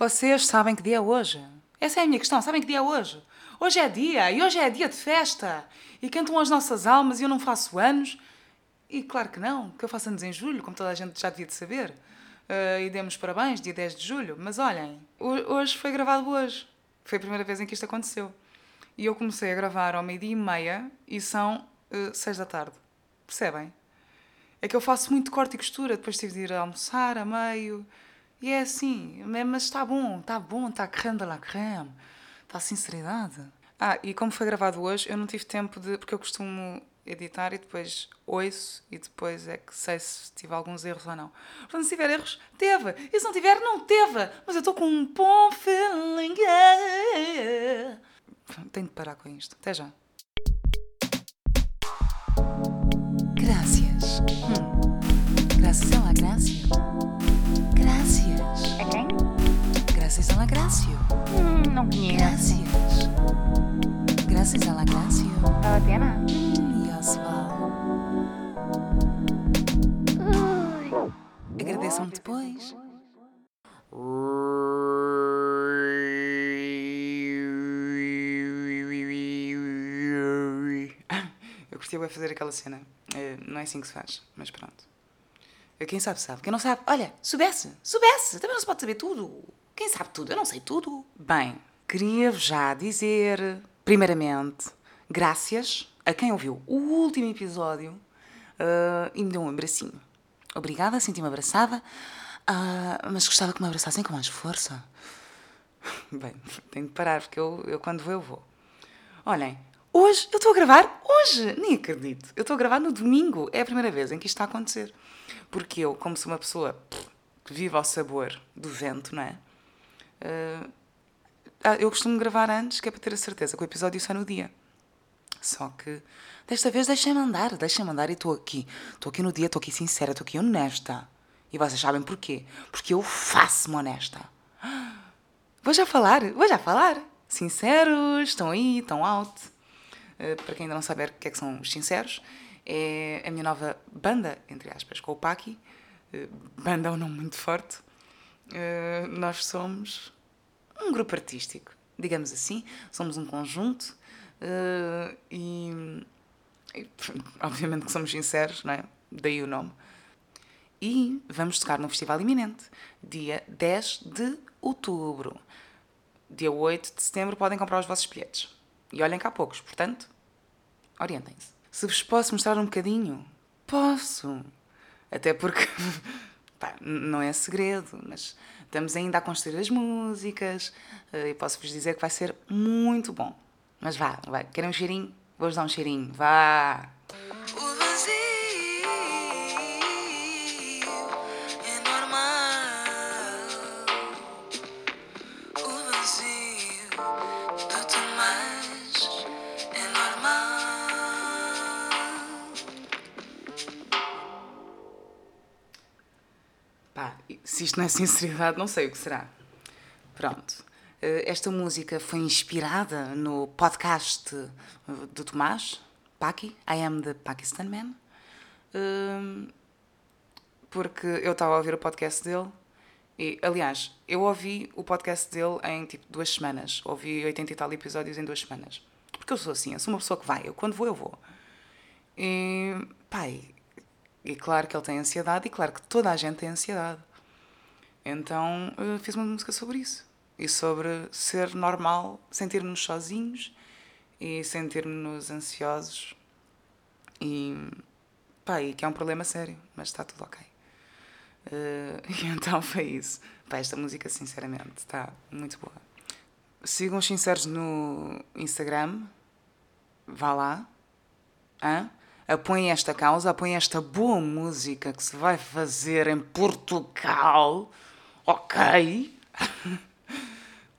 Vocês sabem que dia é hoje? Essa é a minha questão. Sabem que dia é hoje? Hoje é dia e hoje é dia de festa. E cantam as nossas almas e eu não faço anos. E claro que não, que eu faço anos em julho, como toda a gente já devia de saber. Uh, e demos parabéns, dia 10 de julho. Mas olhem, hoje foi gravado hoje. Foi a primeira vez em que isto aconteceu. E eu comecei a gravar ao meio-dia e meia e são uh, seis da tarde. Percebem? É que eu faço muito corte e costura, depois tive de ir almoçar a meio. E é assim, mas está bom, está bom, está creme de la creme, está sinceridade. Ah, e como foi gravado hoje, eu não tive tempo de. porque eu costumo editar e depois ouço e depois é que sei se tive alguns erros ou não. Portanto, se tiver erros, teve. E se não tiver, não teve. Mas eu estou com um bom feeling. Tenho de parar com isto. Até já. Gracias. Hum. Gracias a la gracia. Gracias a la Gracio. Mm, não conheço. Gracias. Gracias a la Gracio. Vale a pena? Mm, yes, vale. Agradeçam-me depois. Eu curtia fazer aquela cena. Eh, não é assim que se faz, mas pronto. Quem sabe, sabe. Quem não sabe, olha, soubesse, soubesse. Também não se pode saber tudo. Quem sabe tudo? Eu não sei tudo. Bem, queria já dizer, primeiramente, graças a quem ouviu o último episódio uh, e me deu um abracinho. Obrigada, senti-me abraçada, uh, mas gostava que me abraçassem com mais força. Bem, tenho de parar, porque eu, eu quando vou, eu vou. Olhem, hoje eu estou a gravar, hoje, nem acredito. Eu estou a gravar no domingo, é a primeira vez em que isto está a acontecer. Porque eu, como sou uma pessoa que vive ao sabor do vento, não é? Uh, eu costumo gravar antes, que é para ter a certeza que o episódio sai no dia. Só que desta vez deixem-me andar, deixem-me andar e estou aqui. Estou aqui no dia, estou aqui sincera, estou aqui honesta. E vocês sabem porquê? Porque eu faço-me honesta. Vou já falar, vou já falar. Sinceros, estão aí, estão out. Uh, para quem ainda não sabe o que é que são os sinceros, é a minha nova banda, entre aspas, com o Paki. Uh, banda é um nome muito forte. Uh, nós somos um grupo artístico, digamos assim. Somos um conjunto uh, e, e, obviamente que somos sinceros, não é? Daí o nome. E vamos tocar no Festival Iminente, dia 10 de outubro. Dia 8 de setembro podem comprar os vossos bilhetes. E olhem cá poucos, portanto, orientem-se. Se vos posso mostrar um bocadinho, posso. Até porque pá, não é segredo, mas estamos ainda a construir as músicas eh, e posso-vos dizer que vai ser muito bom. Mas vá, vai. Querem um cheirinho? Vou-vos dar um cheirinho. Vá! Se isto não é sinceridade, não sei o que será. Pronto. Eh, esta música foi inspirada no podcast do Tomás, Paki, I Am the Pakistan Man, ehm, porque eu estava a ouvir o podcast dele e, aliás, eu ouvi o podcast dele em tipo duas semanas. Ouvi 80 e tal episódios em duas semanas. Porque eu sou assim, eu sou uma pessoa que vai, eu quando vou, eu vou. E, pai, e claro que ele tem ansiedade e claro que toda a gente tem ansiedade. Então uh, fiz uma música sobre isso. E sobre ser normal, sentir-nos sozinhos e sentir-nos ansiosos. E, pá, e que é um problema sério, mas está tudo ok. Uh, e então foi isso. Pá, esta música, sinceramente, está muito boa. Sigam os sinceros no Instagram. Vá lá. Hã? Apoiem esta causa, apoiem esta boa música que se vai fazer em Portugal ok.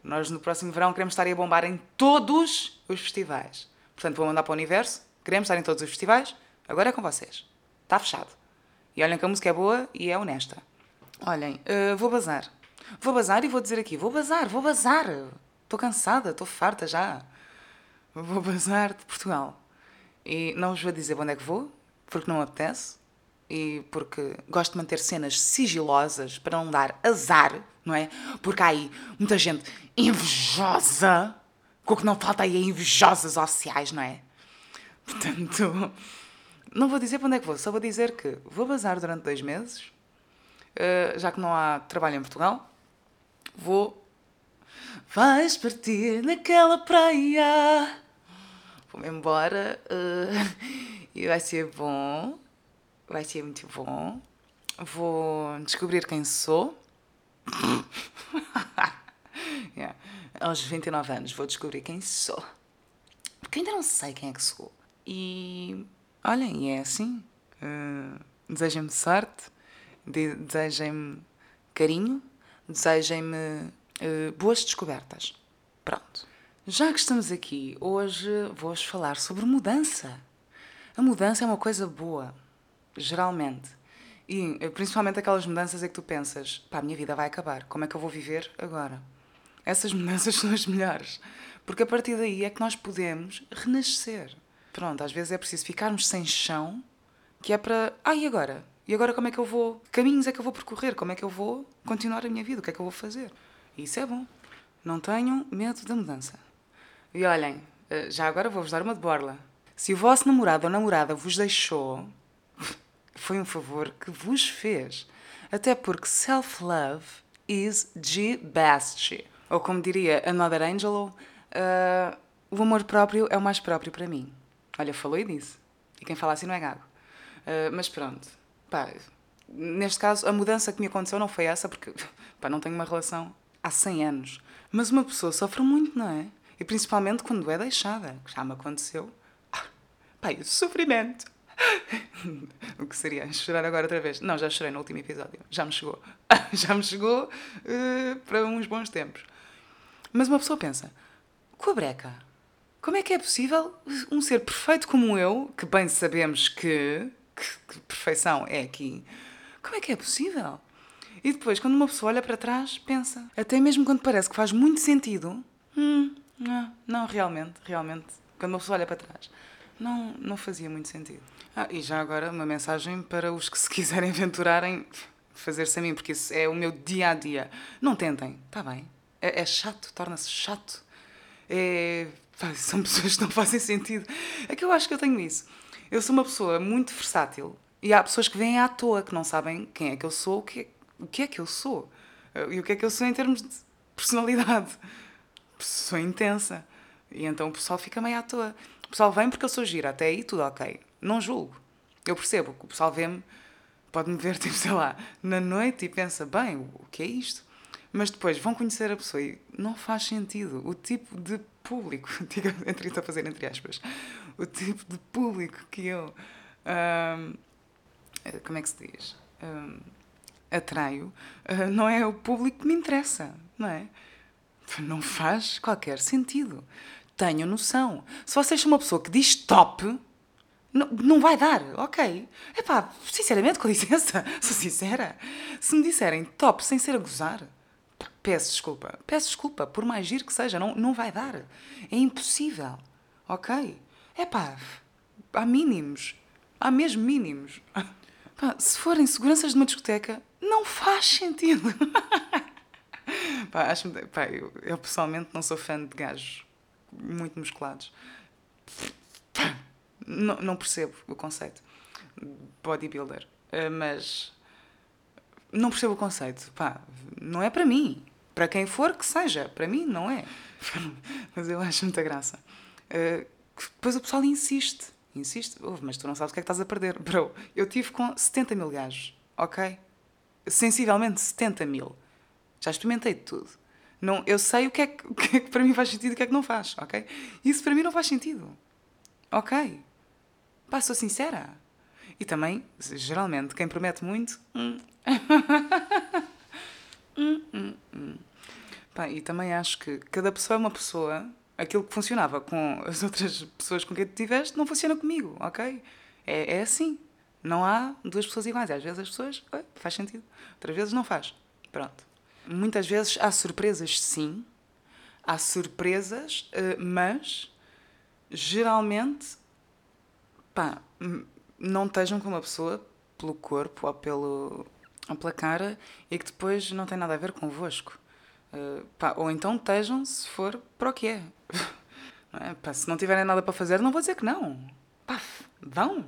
Nós no próximo verão queremos estar a bombar em todos os festivais. Portanto, vou mandar para o universo. Queremos estar em todos os festivais. Agora é com vocês. Está fechado. E olhem que a música é boa e é honesta. Olhem, uh, vou bazar. Vou bazar e vou dizer aqui: vou bazar, vou bazar. Estou cansada, estou farta já. Vou bazar de Portugal. E não vos vou dizer onde é que vou, porque não apetece. E porque gosto de manter cenas sigilosas para não dar azar, não é? Porque há aí muita gente invejosa, com o que não falta aí é invejosas sociais, não é? Portanto, não vou dizer para onde é que vou, só vou dizer que vou bazar durante dois meses, uh, já que não há trabalho em Portugal, vou. Vais partir naquela praia. Vou-me embora uh, e vai ser bom. Vai ser muito bom. Vou descobrir quem sou. yeah. Aos 29 anos vou descobrir quem sou. Porque ainda não sei quem é que sou. E olhem, é assim. Uh, desejem-me sorte, de desejem-me carinho, desejem-me uh, boas descobertas. Pronto. Já que estamos aqui, hoje vou-vos falar sobre mudança. A mudança é uma coisa boa geralmente. E eh, principalmente aquelas mudanças é que tu pensas, pá, a minha vida vai acabar, como é que eu vou viver agora? Essas mudanças são as melhores, porque a partir daí é que nós podemos renascer. Pronto, às vezes é preciso ficarmos sem chão, que é para, ah, e agora? E agora como é que eu vou? Que caminhos é que eu vou percorrer? Como é que eu vou continuar a minha vida? O que é que eu vou fazer? E isso é bom. Não tenham medo da mudança. E olhem, eh, já agora vou-vos dar uma de borla. Se o vosso namorado ou namorada vos deixou, foi um favor que vos fez. Até porque self-love is the best. Ou como diria Another Angel, uh, o amor próprio é o mais próprio para mim. Olha, falei disso. E quem fala assim não é gago. Uh, mas pronto. Pá, neste caso, a mudança que me aconteceu não foi essa, porque pá, não tenho uma relação há 100 anos. Mas uma pessoa sofre muito, não é? E principalmente quando é deixada, que já me aconteceu. Ah, pá, sofrimento. o que seria chorar agora outra vez? Não, já chorei no último episódio. Já me chegou. já me chegou uh, para uns bons tempos. Mas uma pessoa pensa: com a breca, como é que é possível um ser perfeito como eu, que bem sabemos que, que, que perfeição é aqui, como é que é possível? E depois, quando uma pessoa olha para trás, pensa, até mesmo quando parece que faz muito sentido, hum, não, não realmente, realmente, quando uma pessoa olha para trás, não, não fazia muito sentido. Ah, e já agora uma mensagem para os que se quiserem aventurarem fazer-se a mim, porque isso é o meu dia a dia. Não tentem, está bem. É, é chato, torna-se chato. É, são pessoas que não fazem sentido. É que eu acho que eu tenho isso. Eu sou uma pessoa muito versátil e há pessoas que vêm à toa que não sabem quem é que eu sou, o que, é, o que é que eu sou e o que é que eu sou em termos de personalidade. Sou intensa. E então o pessoal fica meio à toa. O pessoal vem porque eu sou gira, até aí tudo ok não julgo. Eu percebo que o pessoal vê-me, pode-me ver, tipo, sei lá, na noite e pensa, bem, o que é isto? Mas depois vão conhecer a pessoa e não faz sentido. O tipo de público, digo, entre, a fazer entre aspas, o tipo de público que eu. Hum, como é que se diz? Hum, atraio, uh, não é o público que me interessa, não é? Não faz qualquer sentido. Tenho noção. Se vocês são uma pessoa que diz top, não, não vai dar, ok. Epá, sinceramente, com licença, sou sincera. Se me disserem top sem ser a gozar, peço desculpa. Peço desculpa, por mais giro que seja, não, não vai dar. É impossível, ok? Epá, há mínimos. Há mesmo mínimos. Se forem seguranças de uma discoteca, não faz sentido. pá, acho, eu, eu pessoalmente não sou fã de gajos muito musculados. Não, não percebo o conceito. Bodybuilder. Uh, mas não percebo o conceito. Pá, não é para mim. Para quem for, que seja. Para mim, não é. mas eu acho muita graça. Uh, depois o pessoal insiste. Insiste. Mas tu não sabes o que é que estás a perder. Bro, eu tive com 70 mil gajos. Ok? Sensivelmente 70 mil. Já experimentei tudo. Não, eu sei o que, é que, o que é que para mim faz sentido e o que é que não faz. Ok? Isso para mim não faz sentido. Ok? Pá, sou sincera. E também, geralmente, quem promete muito. Hum. hum, hum, hum. Pá, e também acho que cada pessoa é uma pessoa. Aquilo que funcionava com as outras pessoas com quem tu tiveste não funciona comigo, ok? É, é assim. Não há duas pessoas iguais. Às vezes as pessoas. Faz sentido. Outras vezes não faz. Pronto. Muitas vezes há surpresas, sim. Há surpresas, eh, mas geralmente pá, não estejam com uma pessoa pelo corpo ou pelo, ou pela cara e que depois não tem nada a ver convosco. Uh, pá, ou então estejam se for para o que é. Não é? Pá, se não tiverem nada para fazer, não vou dizer que não. Pá, vão.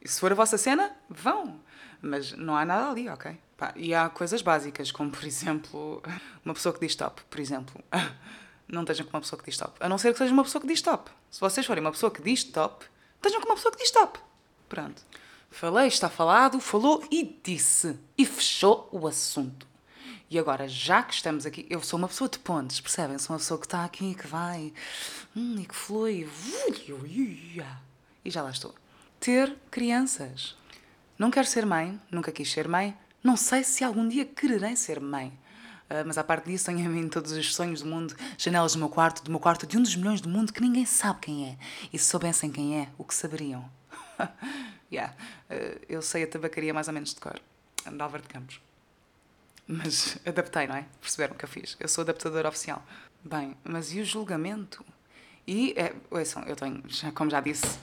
E se for a vossa cena, vão. Mas não há nada ali, ok? Pá, e há coisas básicas, como por exemplo, uma pessoa que diz stop, por exemplo. Não estejam com uma pessoa que diz stop. A não ser que seja uma pessoa que diz stop. Se vocês forem uma pessoa que diz stop, estejam com uma pessoa que diz stop. Pronto. Falei, está falado, falou e disse. E fechou o assunto. E agora, já que estamos aqui, eu sou uma pessoa de pontes, percebem? Sou uma pessoa que está aqui, que vai, hum, e que flui. E já lá estou. Ter crianças. Não quero ser mãe, nunca quis ser mãe, não sei se algum dia quererei ser mãe. Uh, mas à parte disso, tenho em todos os sonhos do mundo, janelas do meu quarto, do meu quarto, de um dos milhões do mundo que ninguém sabe quem é. E se soubessem quem é, o que saberiam? yeah. Uh, eu sei a tabacaria mais ou menos de cor, de Álvaro de Campos. Mas adaptei, não é? Perceberam o que eu fiz? Eu sou adaptadora oficial. Bem, mas e o julgamento? E, é, ouçam, eu tenho, já, como já disse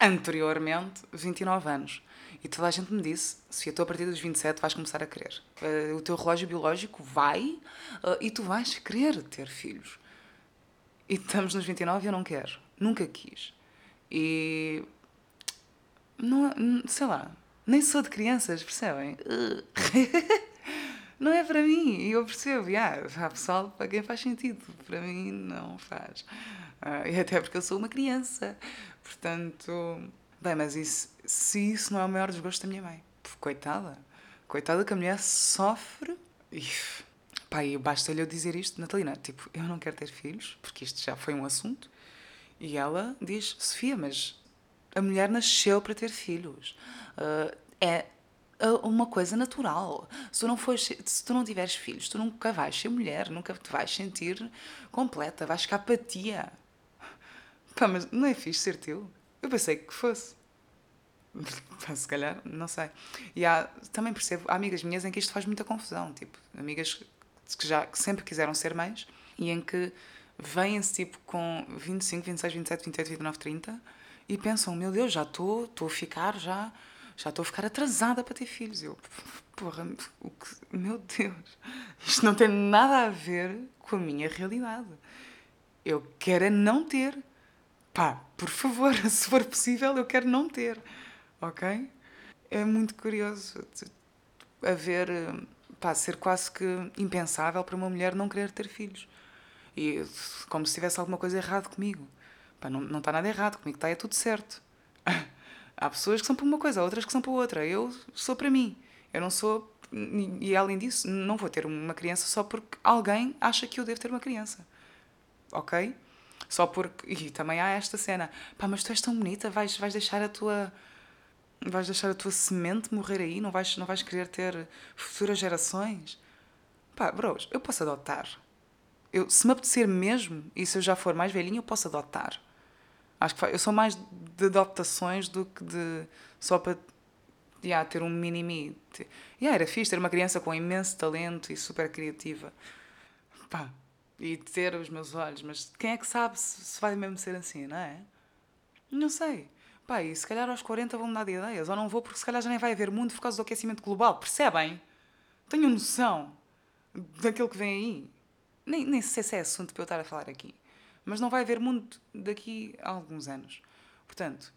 anteriormente, 29 anos. E toda a gente me disse: se tu a partir dos 27 vais começar a querer. Uh, o teu relógio biológico vai uh, e tu vais querer ter filhos. E estamos nos 29 e eu não quero. Nunca quis. E. Não, sei lá. Nem sou de crianças, percebem? não é para mim. E eu percebo, yeah, há pessoal para quem faz sentido. Para mim, não faz. Uh, e até porque eu sou uma criança. Portanto. Bem, mas isso, se isso não é o maior desgosto da minha mãe, coitada, coitada que a mulher sofre. Pá, e basta-lhe eu dizer isto, Natalina, tipo, eu não quero ter filhos, porque isto já foi um assunto. E ela diz: Sofia, mas a mulher nasceu para ter filhos. Uh, é uma coisa natural. Se tu, não fores, se tu não tiveres filhos, tu nunca vais ser mulher, nunca te vais sentir completa, vais ficar apatia. Pá, mas não é fixe ser teu? Eu pensei que fosse. Se calhar, não sei. E há, também percebo, há amigas minhas em que isto faz muita confusão. Tipo, amigas que já que sempre quiseram ser mães e em que vêm-se tipo com 25, 26, 27, 28, 29, 30 e pensam: meu Deus, já estou, estou a ficar já. Já estou a ficar atrasada para ter filhos. Eu, porra, o que, meu Deus, isto não tem nada a ver com a minha realidade. Eu quero é não ter pá, por favor, se for possível, eu quero não ter, ok? É muito curioso a ver, pá, ser quase que impensável para uma mulher não querer ter filhos. E como se tivesse alguma coisa errada comigo. Pá, não, não está nada errado, comigo está é tudo certo. Há pessoas que são para uma coisa, outras que são para outra. Eu sou para mim. Eu não sou. E além disso, não vou ter uma criança só porque alguém acha que eu devo ter uma criança. Ok? Só porque. E também há esta cena. Pá, mas tu és tão bonita, vais, vais deixar a tua. Vais deixar a tua semente morrer aí? Não vais, não vais querer ter futuras gerações? Pá, bros, eu posso adotar. Eu, se me apetecer mesmo, e se eu já for mais velhinho, eu posso adotar. Acho que eu sou mais de adaptações do que de só para yeah, ter um mini-me. Yeah, era fixe ter uma criança com imenso talento e super criativa. Pá, e ter os meus olhos, mas quem é que sabe se, se vai mesmo ser assim, não é? Não sei. Pá, e se calhar aos 40 vão mudar de ideias, ou não vou porque se calhar já nem vai haver mundo por causa do aquecimento global, percebem? Tenho noção daquilo que vem aí. Nem, nem sei se é assunto para eu estar a falar aqui. Mas não vai haver mundo daqui a alguns anos. Portanto,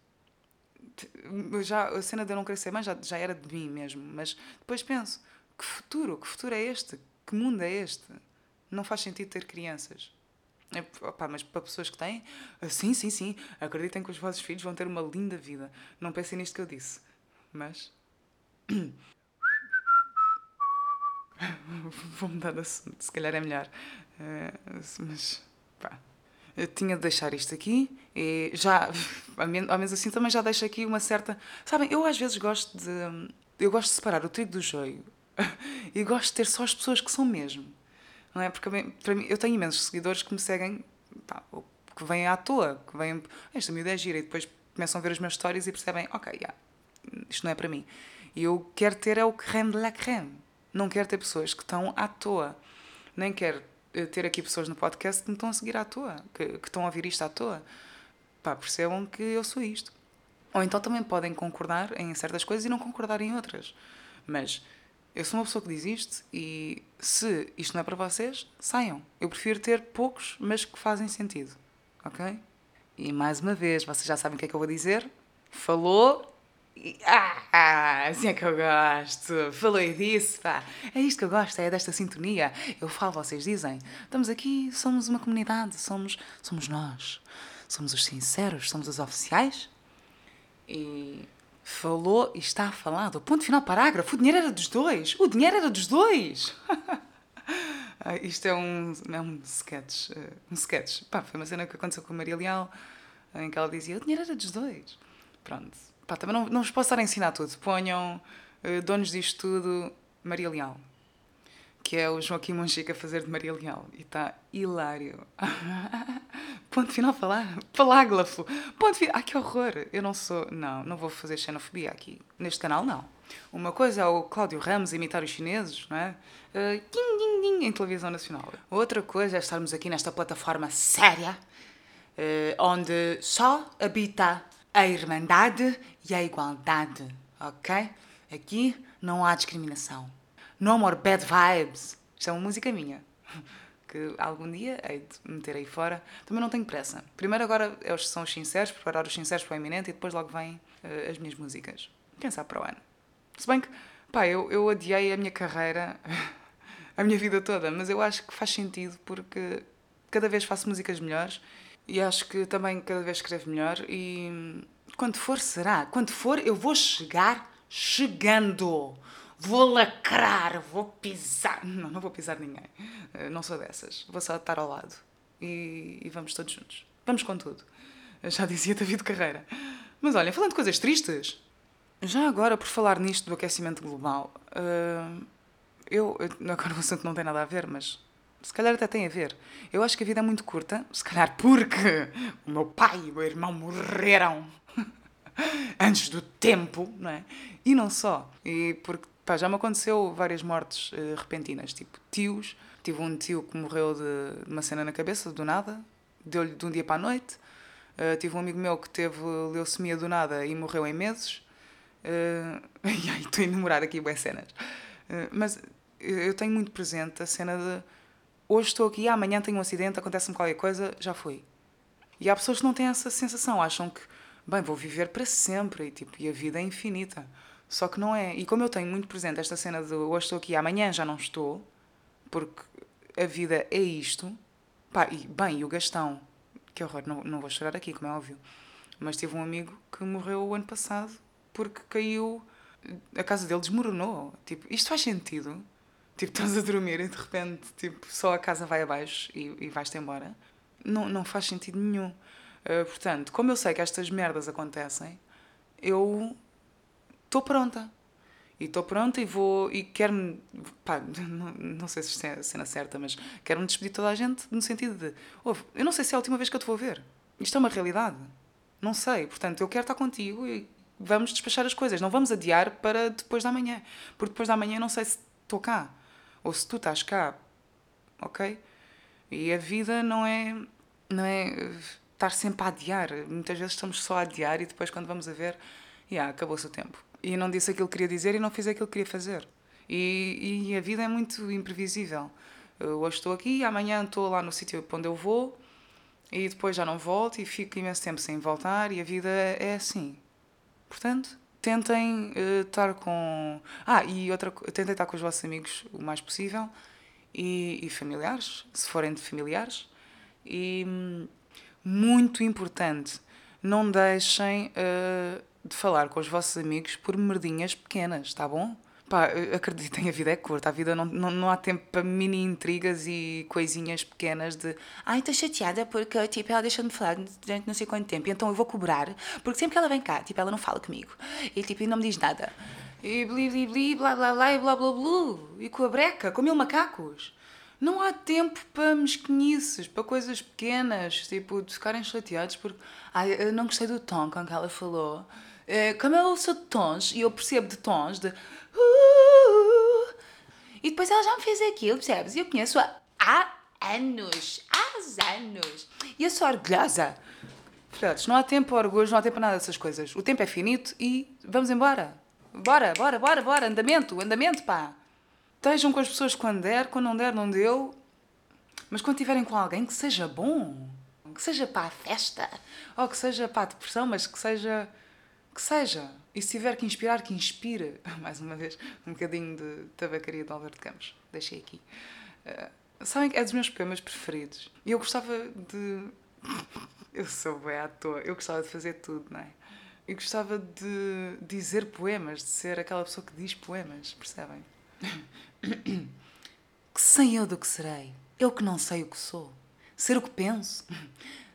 já, a cena de eu não querer ser mãe já, já era de mim mesmo. Mas depois penso, que futuro? Que futuro é este? Que mundo é este? Não faz sentido ter crianças. É, opa, mas para pessoas que têm, ah, sim, sim, sim, acreditem que os vossos filhos vão ter uma linda vida. Não pensem nisto que eu disse. Mas. Vou mudar de assunto, se calhar é melhor. Uh, mas. pá. Eu tinha de deixar isto aqui e já, ao menos assim, também já deixo aqui uma certa. Sabem, eu às vezes gosto de. Eu gosto de separar o trigo do joio e gosto de ter só as pessoas que são mesmo não é? Porque para mim, eu tenho imensos seguidores que me seguem, pá, que vêm à toa, que vêm, esta miúda é gira, e depois começam a ver os meus stories e percebem, ok, yeah, isto não é para mim. E eu quero ter é o creme de la creme. Não quero ter pessoas que estão à toa. Nem quero eh, ter aqui pessoas no podcast que me estão a seguir à toa, que, que estão a ouvir isto à toa. Pá, percebam que eu sou isto. Ou então também podem concordar em certas coisas e não concordar em outras. Mas eu sou uma pessoa que diz isto e se isto não é para vocês, saiam. Eu prefiro ter poucos, mas que fazem sentido. Ok? E mais uma vez, vocês já sabem o que é que eu vou dizer. Falou e. Ah, assim é que eu gosto. Falou e disse, pá. É isto que eu gosto, é desta sintonia. Eu falo, vocês dizem. Estamos aqui, somos uma comunidade, somos, somos nós. Somos os sinceros, somos os oficiais. E falou e está falado. Ponto final, parágrafo. O dinheiro era dos dois. O dinheiro era dos dois. Ah, Isto é um, é um sketch. eh, Um sketch. Pá, foi uma cena que aconteceu com a Maria Leal, em que ela dizia: o dinheiro era dos dois. Pronto. Pá, também não, não vos posso estar a ensinar tudo. Ponham eh, donos disto tudo, Maria Leal. Que é o Joaquim Monchique a fazer de Maria Leal. E está hilário. Ponto final, falar. Palágrafo. Ponto final. Ai, que horror. Eu não sou. Não, não vou fazer xenofobia aqui. Neste canal, não. Uma coisa é o Cláudio Ramos imitar os chineses, não é? Uh, ding, ding, ding, em televisão nacional. Outra coisa é estarmos aqui nesta plataforma séria, eh, onde só habita a irmandade e a igualdade, ok? Aqui não há discriminação. No more bad vibes. Isto é uma música minha. Que algum dia hei de meter aí fora. Também não tenho pressa. Primeiro agora são os sinceros, preparar os sinceros para o iminente e depois logo vêm eh, as minhas músicas. Sabe para o ano. Se bem que, pá, eu, eu adiei a minha carreira a minha vida toda, mas eu acho que faz sentido porque cada vez faço músicas melhores e acho que também cada vez escrevo melhor e quando for será, quando for eu vou chegar chegando, vou lacrar, vou pisar, não, não vou pisar ninguém, Eh, não sou dessas, vou só estar ao lado e, e vamos todos juntos, vamos com tudo. Eu já dizia David Carreira. Mas olha, falando de coisas tristes, já agora, por falar nisto do aquecimento global, eu, eu- agora o assunto não tem nada a ver, mas se calhar até tem a ver. Eu acho que a vida é muito curta, se calhar porque o meu pai e o meu irmão morreram antes do tempo, não é? E não só. E porque pá, já me aconteceu várias mortes eh, repentinas, tipo tios. Tive um tio que morreu de uma cena na cabeça, do nada, deu-lhe de um dia para a noite. Uh, tive um amigo meu que teve leucemia do nada e morreu em meses. Uh, e aí estou a enumerar aqui boas cenas. Uh, mas eu tenho muito presente a cena de hoje estou aqui, amanhã tenho um acidente, acontece-me qualquer coisa, já fui. E há pessoas que não têm essa sensação, acham que, bem, vou viver para sempre e, tipo, e a vida é infinita. Só que não é. E como eu tenho muito presente esta cena de hoje estou aqui, amanhã já não estou, porque a vida é isto. Pá, e bem, e o Gastão, que horror, não, não vou chorar aqui, como é óbvio. Mas tive um amigo que morreu o ano passado porque caiu. A casa dele desmoronou. Tipo, isto faz sentido? Tipo, estás a dormir e de repente tipo, só a casa vai abaixo e, e vais-te embora. Não, não faz sentido nenhum. Uh, portanto, como eu sei que estas merdas acontecem, eu estou pronta. E estou pronta e vou. E quero-me. Pá, não, não sei se é a cena certa, mas quero-me despedir de toda a gente no sentido de. "Ouve, eu não sei se é a última vez que eu te vou ver. Isto é uma realidade. Não sei. Portanto, eu quero estar contigo e vamos despachar as coisas. Não vamos adiar para depois da manhã. Porque depois da manhã não sei se estou cá. Ou se tu estás cá. Ok? E a vida não é. Não é estar sempre a adiar. Muitas vezes estamos só a adiar e depois, quando vamos a ver, yeah, acabou-se o tempo. E não disse aquilo que queria dizer e não fiz aquilo que queria fazer. E, e a vida é muito imprevisível. Eu hoje estou aqui, amanhã estou lá no sítio para onde eu vou e depois já não volto e fico imenso tempo sem voltar e a vida é assim. Portanto, tentem eh, estar com. Ah, e outra tentem estar com os vossos amigos o mais possível e, e familiares, se forem de familiares. E hum, muito importante, não deixem eh, de falar com os vossos amigos por merdinhas pequenas, tá bom? Pá, acreditem, a vida é curta, a vida não, não, não há tempo para mini intrigas e coisinhas pequenas de ai, estou chateada porque tipo, ela deixa de me falar durante não sei quanto tempo, então eu vou cobrar, porque sempre que ela vem cá, tipo, ela não fala comigo e tipo, não me diz nada. E bli bli bli, blá blá blá e blá blá blá, e com a breca, com mil macacos. Não há tempo para mesquinices, para coisas pequenas, tipo, de ficarem chateados porque ai, eu não gostei do tom com que ela falou. Eh, Como eu sou de tons e eu percebo de tons de. "Uh", e depois ela já me fez aquilo, percebes? E eu conheço-a há anos, há anos. E eu sou orgulhosa. Filhotes, não há tempo para orgulho, não há tempo para nada dessas coisas. O tempo é finito e vamos embora. Bora, bora, bora, bora. Andamento, andamento, pá. Estejam com as pessoas quando der, quando não der, não deu. Mas quando estiverem com alguém, que seja bom. Que seja para a festa. Ou que seja para a depressão, mas que seja. Que seja. E se tiver que inspirar, que inspire. Mais uma vez, um bocadinho de tabacaria de Alberto Campos. Deixei aqui. Uh, sabem que é dos meus poemas preferidos. E eu gostava de. eu sou bem à toa. Eu gostava de fazer tudo, não é? Eu gostava de dizer poemas, de ser aquela pessoa que diz poemas, percebem? que sei eu do que serei, eu que não sei o que sou. Ser o que penso.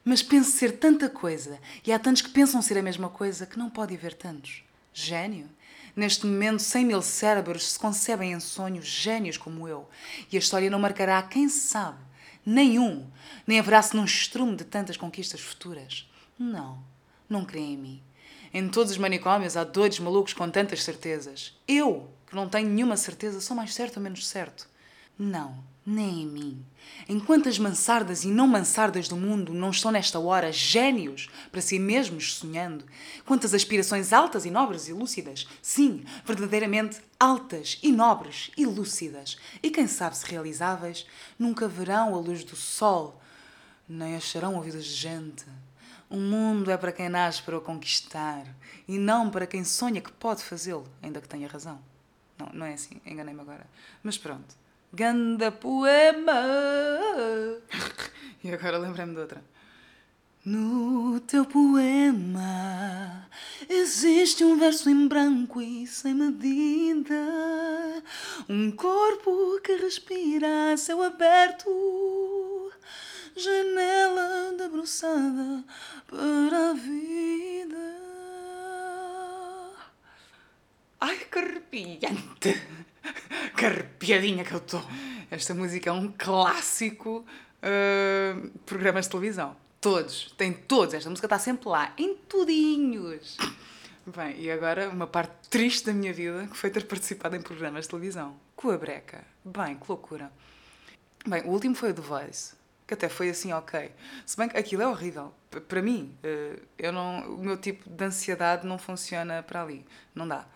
Mas penso ser tanta coisa, e há tantos que pensam ser a mesma coisa que não pode haver tantos. Gênio? Neste momento, cem mil cérebros se concebem em sonhos gênios como eu, e a história não marcará quem sabe, nenhum, nem haverá-se num estrume de tantas conquistas futuras. Não, não creem em mim. Em todos os manicômios há doidos malucos com tantas certezas. Eu, que não tenho nenhuma certeza, sou mais certo ou menos certo. Não, nem em mim. Em quantas mansardas e não mansardas do mundo não estão nesta hora gênios para si mesmos sonhando? Quantas aspirações altas e nobres e lúcidas? Sim, verdadeiramente altas e nobres e lúcidas. E quem sabe se realizáveis, nunca verão a luz do sol, nem acharão ouvidos de gente. O mundo é para quem nasce para o conquistar e não para quem sonha que pode fazê-lo, ainda que tenha razão. Não, não é assim, enganei-me agora. Mas pronto. Ganda poema! e agora lembrei-me de outra. No teu poema existe um verso em branco e sem medida, um corpo que respira a céu aberto, janela debruçada para a vida. Ai, que arrepiante! Que arrepiadinha que eu estou! Esta música é um clássico uh, programas de televisão. Todos, tem todos. Esta música está sempre lá, em tudinhos. Bem, e agora uma parte triste da minha vida que foi ter participado em programas de televisão. Com a breca. Bem, que loucura. Bem, o último foi o The Voice, que até foi assim, ok. Se bem que aquilo é horrível. Para mim, uh, eu não, o meu tipo de ansiedade não funciona para ali. Não dá.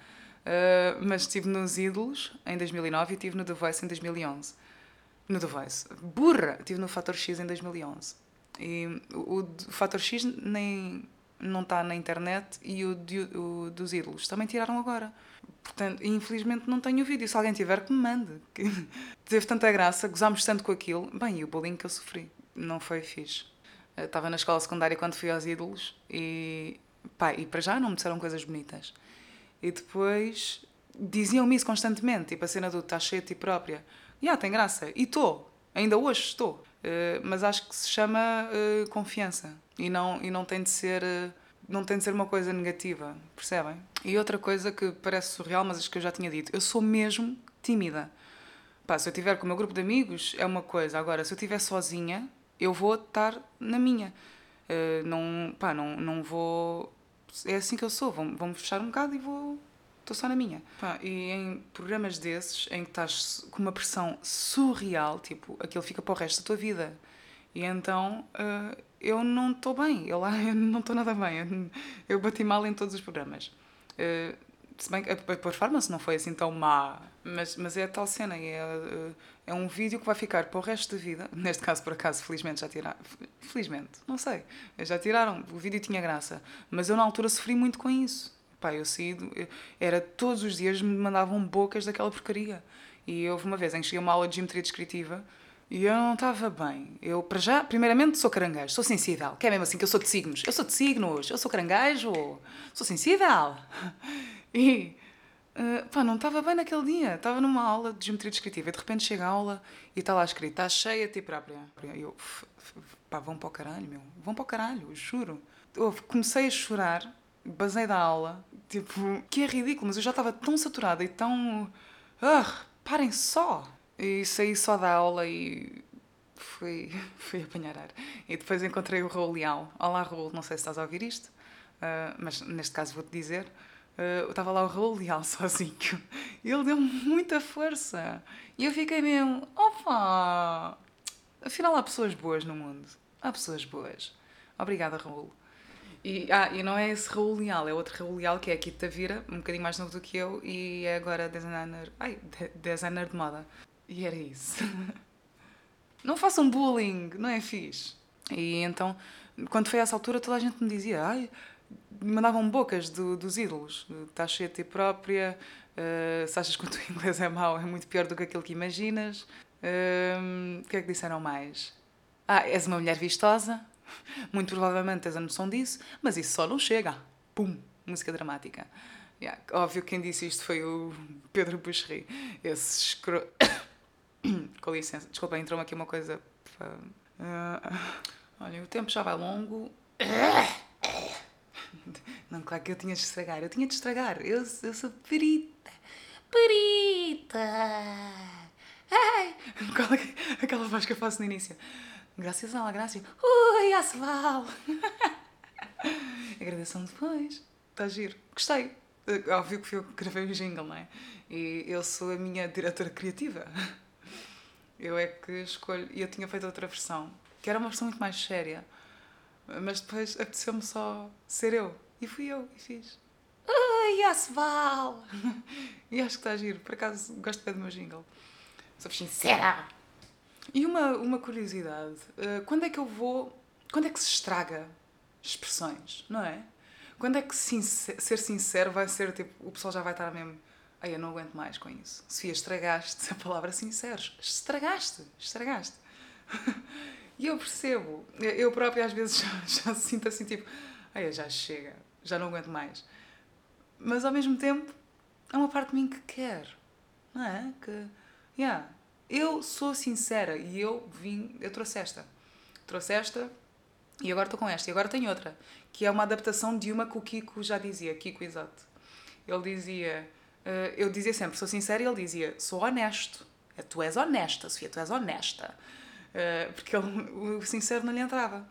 Uh, mas estive nos Ídolos em 2009 e estive no The Voice em 2011. No The Voice. Burra! Estive no Fator X em 2011. E o, o Fator X nem não está na internet e o, o, dos Ídolos também tiraram agora. Portanto, infelizmente não tenho o vídeo. Se alguém tiver, que me mande. Teve tanta graça, gozámos tanto com aquilo. Bem, e o bullying que eu sofri. Não foi fixe. estava na escola secundária quando fui aos Ídolos e, pá, e para já não me disseram coisas bonitas. E depois diziam-me isso constantemente, tipo a cena do estás cheia de ti própria. E ah, tem graça. E estou, ainda hoje estou. Uh, mas acho que se chama uh, confiança e não, e não tem de ser. Uh, não tem de ser uma coisa negativa, percebem? E outra coisa que parece surreal, mas acho que eu já tinha dito, eu sou mesmo tímida. Pá, se eu estiver com o meu grupo de amigos, é uma coisa. Agora, se eu estiver sozinha, eu vou estar na minha. não, pá, não, não vou é assim que eu sou, vou-me fechar um bocado e vou. Estou só na minha. E em programas desses, em que estás com uma pressão surreal, tipo, aquilo fica para o resto da tua vida. E então uh, eu não estou bem, eu lá eu não estou nada bem. Eu, eu, bati mal em todos os programas. Se bem que a performance não foi assim tão má, mas, mas é a tal cena, é, é um vídeo que vai ficar para o resto da vida. Neste caso, por acaso, felizmente já tiraram. Felizmente, não sei. Já tiraram. O vídeo tinha graça. Mas eu na altura sofri muito com isso. Pá, eu saí. Era todos os dias me mandavam bocas daquela porcaria. E houve uma vez em que cheguei a uma aula de geometria descritiva e eu não estava bem. Eu, para já, primeiramente, sou caranguejo, sou sensível. Que é mesmo assim que eu sou de signos. Eu sou de signos, eu sou caranguejo, sou sensível. E Uh, pá, não estava bem naquele dia. Estava numa aula de geometria descritiva e de repente chega a aula e está lá escrito: está cheia de ti própria. E eu, pá, vão para o caralho, meu. Vão para o caralho, juro. Eu comecei a chorar, basei da aula, tipo, que é ridículo, mas eu já estava tão saturada e tão. Uh, parem só! E saí só da aula e fui, fui apanhar ar. E depois encontrei o Raul Leal. Olá, Raul, não sei se estás a ouvir isto, uh, mas neste caso vou-te dizer. Uh, estava lá o Raul Leal sozinho. Ele deu muita força. E eu fiquei mesmo, opa! Afinal, há pessoas boas no mundo. Há pessoas boas. Obrigada, Raul. E, ah, e não é esse Raul Leal, é outro Raul Leal que é aqui de Tavira, um bocadinho mais novo do que eu e é agora designer, ai, de- designer de moda. E era isso. Não façam bullying, não é fixe. E então, quando foi a essa altura, toda a gente me dizia, ai, mandavam bocas do- dos ídolos. Estás cheia de ti própria, eh, se achas que o teu inglês é mau, é muito pior do que aquilo que imaginas. Hum, O que é que disseram mais? Ah, és uma mulher vistosa, muito provavelmente tens a noção disso, mas isso só não chega. Pum, música dramática. Yeah, óbvio que quem disse isto foi o Pedro Buxerri. Esse escro... Com licença, desculpa, entrou-me aqui uma coisa. Ah, olha, o tempo já vai longo. Não, claro que eu tinha de estragar, eu tinha de estragar. Eu, eu sou perita. Perita! Ai! Qual é aquela voz que eu faço no início? Graças a Graça. Ui, Aceval! Agradeçam depois. Está giro. Gostei. Eh, Óbvio que eu que gravei o jingle, não é? E eu sou a minha diretora criativa. Eu é que escolho. E eu tinha feito outra versão, que era uma versão muito mais séria. Mas depois apeteceu-me só ser eu. E fui eu e fiz. Ai, Aceval! E acho que está giro. Por acaso gosto bem do meu jingle. Sou sincera! E uma, uma curiosidade: eh, quando é que eu vou. Quando é que se estraga expressões, não é? Quando é que ser sincero vai ser tipo. O pessoal já vai estar mesmo. Ai, eu não aguento mais com isso. Sofia, estragaste a palavra sinceros. Estragaste, estragaste. E eu percebo. Eu própria às vezes já, já sinto assim tipo. Ai, já chega, já não aguento mais. Mas ao mesmo tempo, há uma parte de mim que quer. Não é? Que. Yeah, eu sou sincera e eu vim. Eu trouxe esta. Trouxe esta e agora estou com esta. E agora tenho outra. Que é uma adaptação de uma que o Kiko já dizia. Kiko, exato. Ele dizia. eh, eu dizia sempre, sou sincera, e ele dizia, sou honesto. É, Tu és honesta, Sofia, tu és honesta. Eh, porque ele, o sincero não lhe entrava.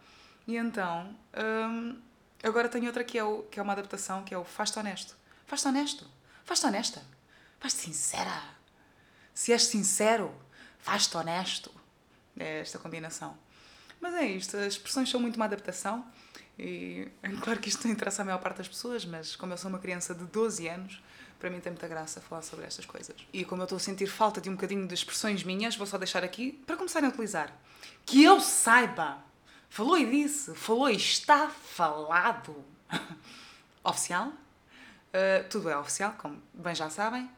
E então, hum, agora tenho outra que é, o, que é uma adaptação, que é o faz-te honesto. Faz-te honesto. Faz-te honesta. Faz-te sincera. Se és sincero, faz-te honesto. É esta combinação. Mas é isto, as expressões são muito uma adaptação e é claro que isto não interessa à maior parte das pessoas, mas como eu sou uma criança de 12 anos, para mim tem muita graça falar sobre estas coisas. E como eu estou a sentir falta de um bocadinho de expressões minhas, vou só deixar aqui para começarem a utilizar. Que eu saiba! Falou e disse, falou e está falado. Oficial? Uh, tudo é oficial, como bem já sabem.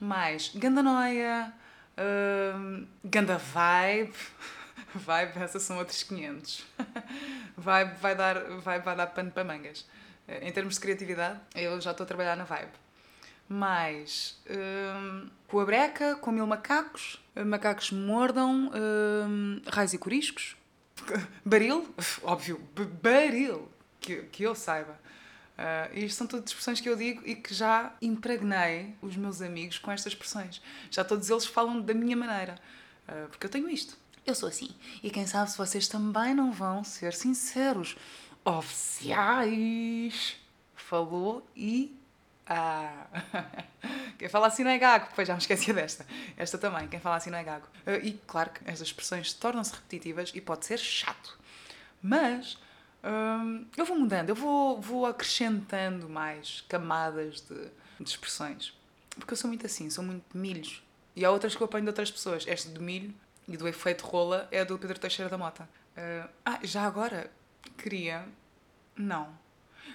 Mais ganda noia, uh, ganda vibe. Vibe, essas são outros 500. Vibe vai dar, vai, dar pano para mangas. Uh, em termos de criatividade, eu já estou a trabalhar na vibe. Mais hum, com a breca, com mil macacos, macacos mordam, hum, raios e coriscos, baril, óbvio, baril, que, que eu saiba. Uh, isto são todas expressões que eu digo e que já impregnei os meus amigos com estas expressões. Já todos eles falam da minha maneira, uh, porque eu tenho isto. Eu sou assim. E quem sabe se vocês também não vão ser sinceros, oficiais. Falou e. Ah! Quem fala assim não é gago, pois já me esqueci desta. Esta também, quem fala assim não é gago. Uh, e claro que estas expressões tornam-se repetitivas e pode ser chato. Mas hum, eu vou mudando, eu vou, vou acrescentando mais camadas de, de expressões. Porque eu sou muito assim, sou muito de milhos. E há outras que eu apanho de outras pessoas. Esta do milho e do efeito rola é a do Pedro Teixeira da Mota. Uh, ah, já agora queria. Não.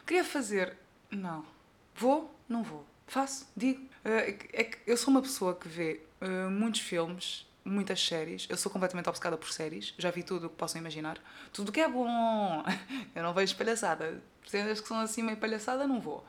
Queria fazer. Não. Vou? Não vou. Faço? Digo. Uh, é que- eu sou uma pessoa que vê uh, muitos filmes, muitas séries. Eu sou completamente obcecada por séries. Já vi tudo o que possam imaginar. Tudo o que é bom. Eu não vejo palhaçada. Cenas que são assim meio palhaçada, não vou.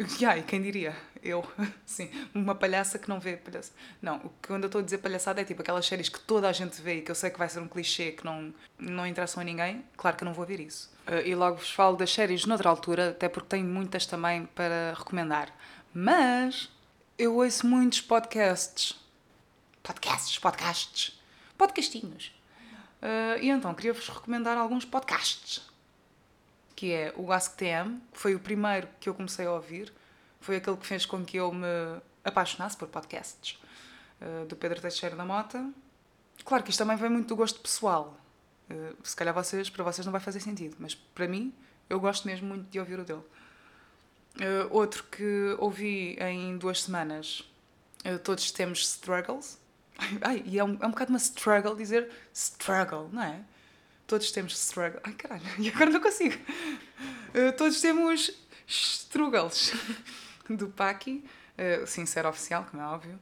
E ai, quem diria? Eu, sim, uma palhaça que não vê palhaça. Não, o que quando eu estou a dizer palhaçada é tipo aquelas séries que toda a gente vê e que eu sei que vai ser um clichê que não, não interessam a ninguém. Claro que eu não vou ver isso. Uh, e logo vos falo das séries noutra altura, até porque tenho muitas também para recomendar. Mas eu ouço muitos podcasts. Podcasts, podcasts. Podcastinhos. Uh, e então queria-vos recomendar alguns podcasts que é o AskTM, que foi o primeiro que eu comecei a ouvir, foi aquele que fez com que eu me apaixonasse por podcasts, eh, do Pedro Teixeira da Mota. Claro que isto também vem muito do gosto pessoal. Eh, Se calhar vocês, para vocês não vai fazer sentido, mas para mim, Eu gosto mesmo muito de ouvir o dele. Uh, outro que ouvi em duas semanas, todos temos struggles. Ai, e é um, é um bocado uma struggle dizer struggle, não é? Todos temos struggle. Ai caralho, e agora não consigo. Uh, todos temos struggles. Do Paki, uh, sincero oficial, como é óbvio.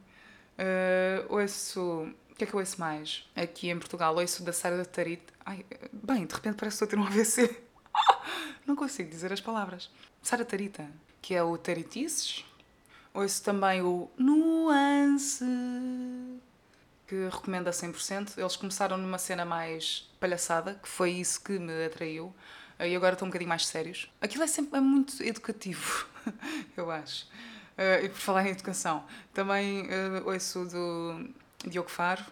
Uh, ouço. O que é que eu ouço mais? Aqui em Portugal, ouço da Sara da. Ai, bem, de repente parece que estou a ter um AVC. Não consigo dizer as palavras. Sara Tarita, que é o Taritices. Ouço também o Nuance, que recomendo a 100%. Eles começaram numa cena mais palhaçada, que foi isso que me atraiu. E agora estão um bocadinho mais sérios. Aquilo é sempre é muito educativo, eu acho. Uh, e por falar em educação, também uh, ouço do Diogo Faro.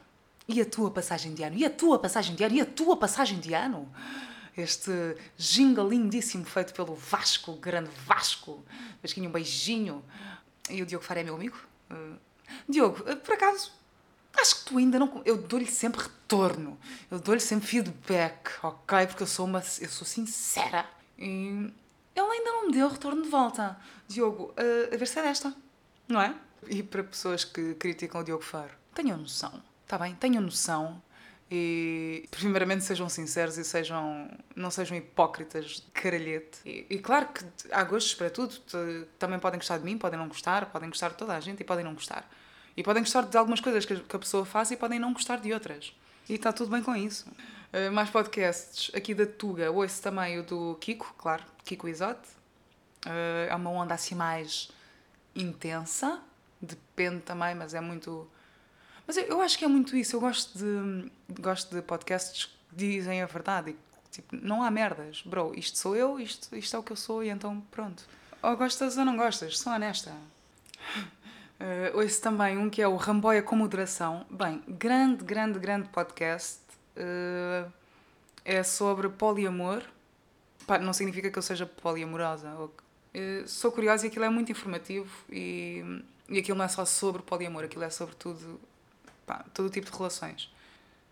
E a tua passagem de ano? E a tua passagem de ano? E a tua passagem de ano? Este jingle lindíssimo feito pelo Vasco, grande Vasco. Vasquinho, um beijinho. E o Diogo Faro é meu amigo. Uh, Diogo, por acaso, acho que tu ainda não. Eu dou-lhe sempre retorno. Eu dou-lhe sempre feedback, ok? Porque eu sou uma. Eu sou sincera. E ele ainda não me deu retorno de volta. Diogo, uh, a ver se é desta, não é? E para pessoas que criticam o Diogo Faro, tenham noção, está bem? Tenham noção e primeiramente sejam sinceros e sejam não sejam hipócritas de caralhete e, e, claro que há gostos para tudo também podem gostar de mim, podem não gostar podem gostar de toda a gente e podem não gostar e podem gostar de algumas coisas que a pessoa faz e podem não gostar de outras e está tudo bem com isso uh, mais podcasts aqui da Tuga ouço também o do Kiko, claro Kiko Isote uh, é uma onda assim mais intensa depende também, mas é muito mas eu, eu acho que é muito isso. Eu gosto de, gosto de podcasts que dizem a verdade. E, tipo, não há merdas. Bro, isto sou eu, isto, isto é o que eu sou e então pronto. Ou gostas ou não gostas, sou honesta. Uh, ouço também um que é o Ramboia com Moderação. Bem, grande, grande, grande podcast. Uh, é sobre poliamor. Pá, não significa que eu seja poliamorosa. Uh, sou curiosa e aquilo é muito informativo e, e aquilo não é só sobre poliamor, aquilo é sobre tudo pá, todo tipo de relações.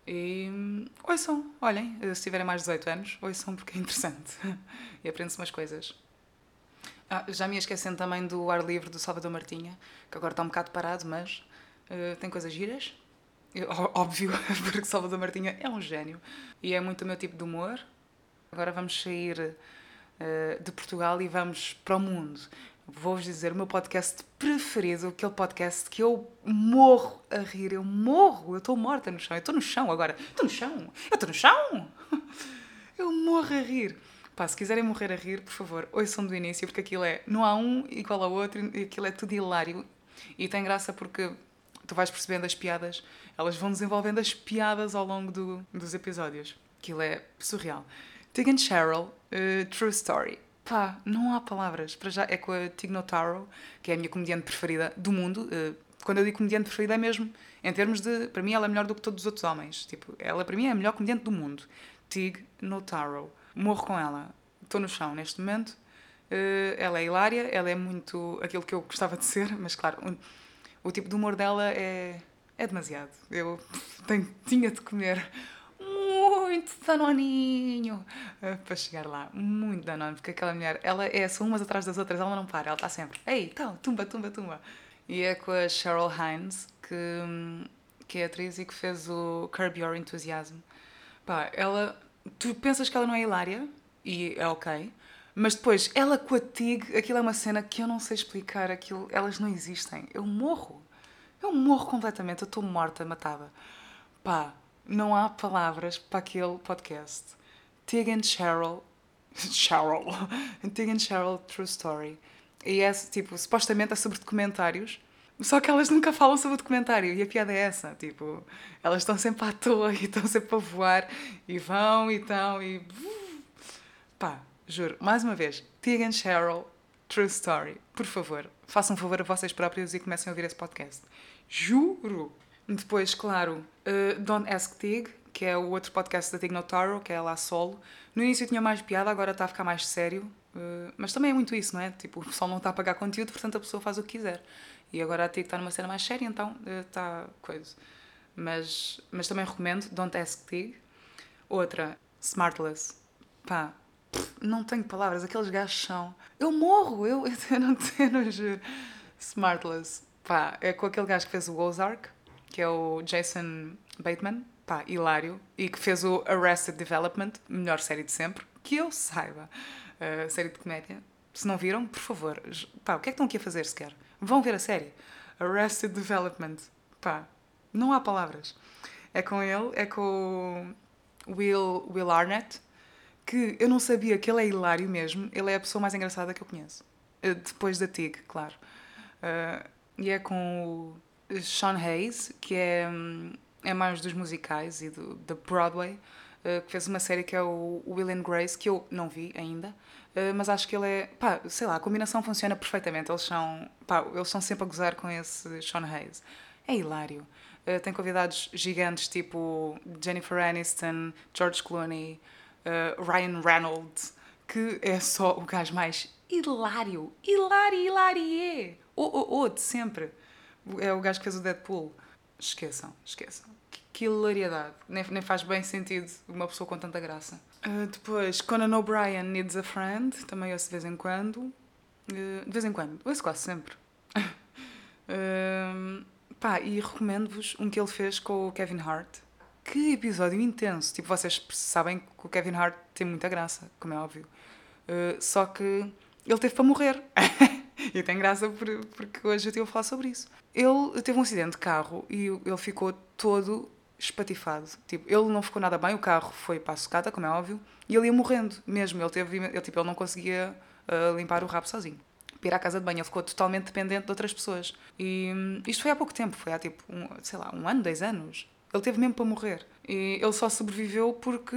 E ouçam, olhem, se tiverem mais de 18 anos, ouçam porque é interessante e aprende-se umas coisas. Ah, já me esquecendo também do ar livre do Salvador Martinha, que agora está um bocado parado, mas uh, tem coisas giras. Óbvio, porque Salvador Martinha é um gênio. E é muito o meu tipo de humor. Agora vamos sair uh, de Portugal e vamos para o mundo. Vou-vos dizer o meu podcast preferido, aquele podcast que eu morro a rir, eu morro, eu estou morta no chão, eu estou no chão agora, estou no chão, eu estou no chão, eu morro a rir. Pá, se quiserem morrer a rir, por favor, ouçam do início, porque aquilo é, não há um igual ao outro, e aquilo é tudo hilário. E tem graça porque tu vais percebendo as piadas, elas vão desenvolvendo as piadas ao longo do, dos episódios. Aquilo é surreal. Tegan Cheryl, uh, True Story Pá, não há palavras. Para já é com a Tig Notaro, que é a minha comediante preferida do mundo. Eh, quando eu digo comediante preferida é mesmo em termos de. Para mim, ela é melhor do que todos os outros homens. Tipo, ela para mim é a melhor comediante do mundo. Tig Notaro. Morro com ela. Estou no chão neste momento. Eh, ela é hilária, ela é muito aquilo que eu gostava de ser, mas claro, o, o tipo de humor dela é, é demasiado. Eu tenho, tinha de comer muito danoninho uh, para chegar lá. Muito danone, porque aquela mulher, ela é só umas atrás das outras, ela não para, ela está sempre, ei, tal, tumba, tumba, tumba. E é com a Cheryl Hines, que, que é atriz e que fez o Curb Your Enthusiasm. Pá, ela, tu pensas que ela não é hilária, e é ok, mas depois, ela com a Tig, aquilo é uma cena que eu não sei explicar, aquilo, elas não existem. Eu morro. Eu morro completamente, eu estou morta, matada. Pá, não há palavras para aquele podcast. Tig and Cheryl. Cheryl. Tig and Cheryl True Story. E é tipo, supostamente é sobre documentários. Só que elas nunca falam sobre o documentário e a piada é essa, tipo, elas estão sempre à toa e estão sempre a voar e vão e estão e. Pá, juro, mais uma vez, Tegan Cheryl, True Story. Por favor, façam um favor a vocês próprios e comecem a ouvir esse podcast. Juro! Depois, claro, uh, Don't Ask Tig, que é o outro podcast da Tig Notaro, que é lá solo. No início tinha mais piada, agora está a ficar mais sério. Uh, mas também é muito isso, não é? Tipo, o pessoal não está a pagar conteúdo, portanto a pessoa faz o que quiser. E agora a Tig está numa cena mais séria, então está uh, coisa. Mas, mas também recomendo Don't Ask Tig. Outra, Smartless. Pá, não tenho palavras, aqueles gajos são. Eu morro, eu, eu não tenho, juro. Smartless. Pá, é com aquele gajo que fez o Ozark, que é o Jason Bateman. Pá, hilário. E que fez o Arrested Development, melhor série de sempre. Que eu saiba. Uh, série de comédia. Se não viram, por favor. Pá, o que é que estão aqui a fazer sequer? Vão ver a série. Arrested Development. Pá, não há palavras. É com ele, é com o Will, Will Arnett, que eu não sabia que ele é hilário mesmo. Ele é a pessoa mais engraçada que eu conheço. Uh, depois da Tig, claro. Uh, e é com o Sean Hayes, que é, hum, é mais dos musicais e do, da Broadway, uh, que fez uma série que é o Will and Grace, que eu não vi ainda, mas acho que ele é. pá, sei lá, a combinação funciona perfeitamente. Eles são, pá, eles são sempre a gozar com esse Sean Hayes. É hilário. Uh, tem convidados gigantes tipo Jennifer Aniston, George Clooney, Ryan Reynolds, que é só o gajo mais hilário, hilário, hilário. O, o, o de sempre. É o gajo que fez o Deadpool. Esqueçam, esqueçam. Que, que hilariedade. Nem, nem faz bem sentido uma pessoa com tanta graça. Uh, depois, Conan O'Brien Needs a Friend. Também ouço de vez em quando. Uh, de vez em quando. Ouço quase sempre. uh, pá, e recomendo-vos um que ele fez com o Kevin Hart. Que episódio intenso. Tipo, vocês sabem que o Kevin Hart tem muita graça, como é óbvio. Uh, só que ele teve para morrer. e tem graça porque hoje eu estive a falar sobre isso. Ele teve um acidente de carro e ele ficou todo espatifado. Tipo, ele não ficou nada bem, o carro foi para a sucata, como é óbvio, e ele ia morrendo mesmo. Ele, teve, ele, tipo, ele não conseguia uh, limpar o rabo sozinho. Para ir à casa de banho, ele ficou totalmente dependente de outras pessoas. E um, isto foi há pouco tempo, foi há tipo, um, sei lá, um ano, dois anos. Ele teve mesmo para morrer. E ele só sobreviveu porque,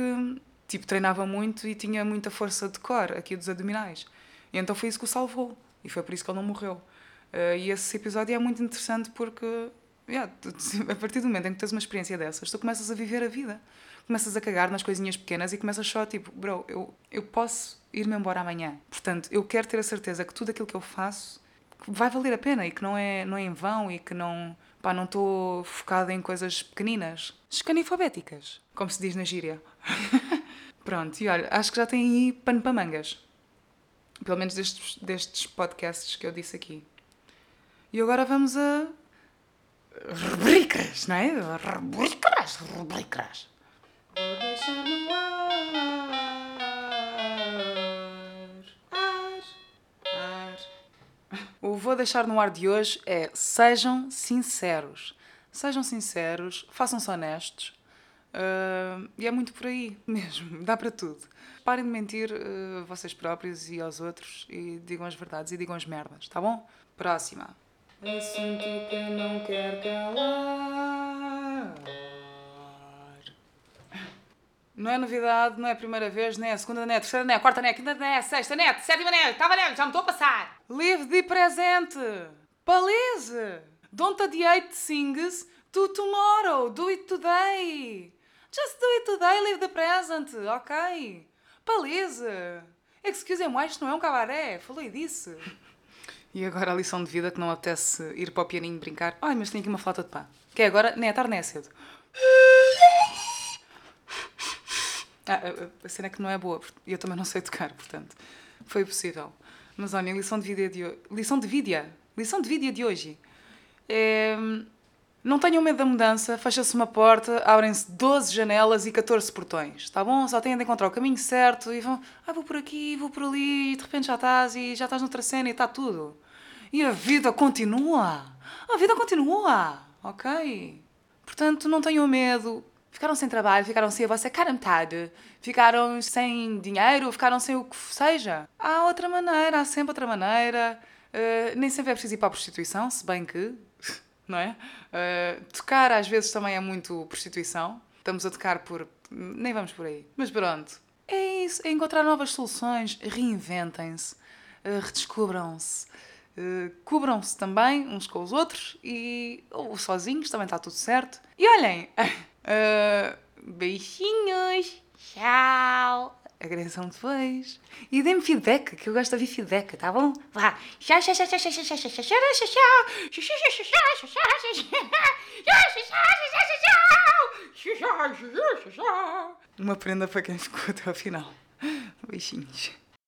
tipo, treinava muito e tinha muita força de cor aqui dos abdominais. E então foi isso que o salvou. E foi por isso que ele não morreu. Uh, e esse episódio é muito interessante porque, yeah, tu, a partir do momento em que tens uma experiência dessas, tu começas a viver a vida. Começas a cagar nas coisinhas pequenas e começas só tipo, bro, eu, eu posso ir-me embora amanhã. Portanto, eu quero ter a certeza que tudo aquilo que eu faço vai valer a pena e que não é, não é em vão e que não pá, não estou focada em coisas pequeninas, escanifobéticas, como se diz na gíria. Pronto, e olha, acho que já tem aí pano para mangas. Pelo menos destes, destes podcasts que eu disse aqui. E agora vamos a. rubricas, não é? Rubricas, rubricas. O vou deixar no ar de hoje é sejam sinceros. Sejam sinceros, façam-se honestos. Uh, e é muito por aí mesmo, dá para tudo. Parem de mentir uh, vocês próprios e aos outros e digam as verdades e digam as merdas, tá bom? Próxima. Assunto que não quer calar. Não é novidade, não é a primeira vez, nem é a segunda, nem é a terceira, nem é a quarta, nem é a quinta, nem é a sexta, nem é a sétima, nem é a oitava, nem é, já me estou a passar. Live de presente. Palese. Don't adiate things to tomorrow. Do it today. Just do it today, live the present, ok? Palese. Excusez-moi, isto não é um cabaré. Falei disso. E agora a lição de vida que não apetece ir para o pianinho brincar. Ai, mas tenho aqui uma flauta de pá. Que é agora, nem é tarde nem é cedo. Ah, a cena é que não é boa, e eu também não sei tocar, portanto, foi possível. Mas olha, lição de vida de hoje. Lição de vida? Lição de vida de hoje. É... Não tenham medo da mudança, fecha-se uma porta, abrem-se 12 janelas e 14 portões, tá bom? Só têm de encontrar o caminho certo e vão, ah, vou por aqui, vou por ali, e de repente já estás e já estás noutra cena e está tudo. E a vida continua. A vida continua, ok? Portanto, não tenham medo. Ficaram sem trabalho, ficaram sem a vossa cara metade, ficaram sem dinheiro, ficaram sem o que seja. Há outra maneira, há sempre outra maneira. Uh, nem sempre é preciso ir para a prostituição, se bem que não é? Uh, tocar às vezes também é muito prostituição. Estamos a tocar por. Nem vamos por aí. Mas pronto. É isso, é encontrar novas soluções, reinventem-se, uh, redescubram-se, uh, cubram-se também uns com os outros e. ou sozinhos, também está tudo certo. E olhem! Beijinhos! Tchau! Agradecam depois. E dê-me feedback, que eu gosto de ouvir feedback, tá bom? Vá! Uma prenda para quem ficou até ao final. Beijinhos.